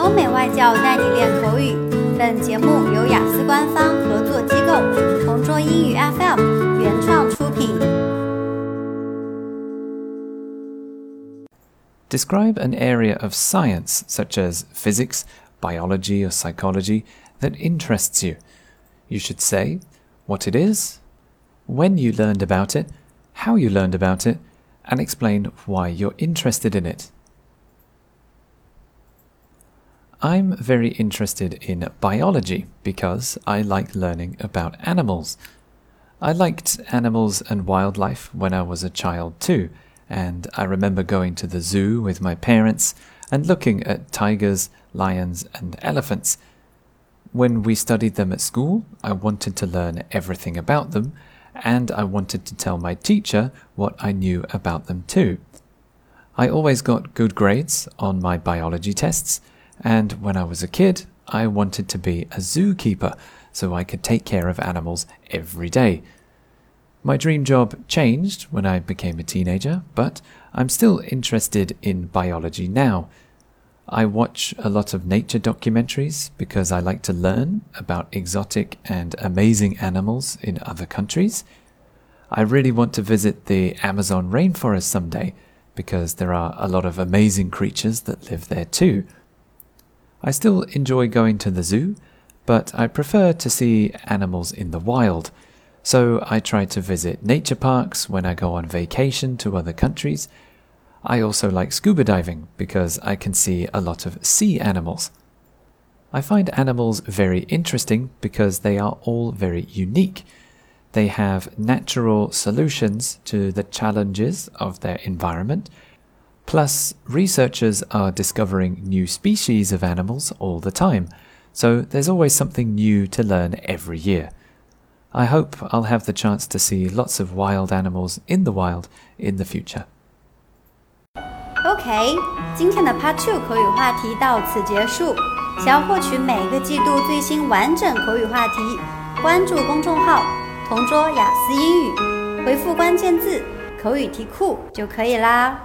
欧美外教带你练口语。本节目由雅思官方合作机构同桌英语 FM 原创出品。Describe an area of science, such as physics, biology, or psychology, that interests you. You should say what it is, when you learned about it, how you learned about it, and explain why you're interested in it. I'm very interested in biology because I like learning about animals. I liked animals and wildlife when I was a child too, and I remember going to the zoo with my parents and looking at tigers, lions, and elephants. When we studied them at school, I wanted to learn everything about them, and I wanted to tell my teacher what I knew about them too. I always got good grades on my biology tests, and when I was a kid, I wanted to be a zookeeper so I could take care of animals every day. My dream job changed when I became a teenager, but I'm still interested in biology now. I watch a lot of nature documentaries because I like to learn about exotic and amazing animals in other countries. I really want to visit the Amazon rainforest someday because there are a lot of amazing creatures that live there too. I still enjoy going to the zoo, but I prefer to see animals in the wild. So I try to visit nature parks when I go on vacation to other countries. I also like scuba diving because I can see a lot of sea animals. I find animals very interesting because they are all very unique. They have natural solutions to the challenges of their environment Plus, researchers are discovering new species of animals all the time, so there's always something new to learn every year. I hope I'll have the chance to see lots of wild animals in the wild in the future. OK，今天的 Part Two 口语话题到此结束。想要获取每个季度最新完整口语话题，关注公众号“同桌雅思英语”，回复关键字“口语题库”就可以啦。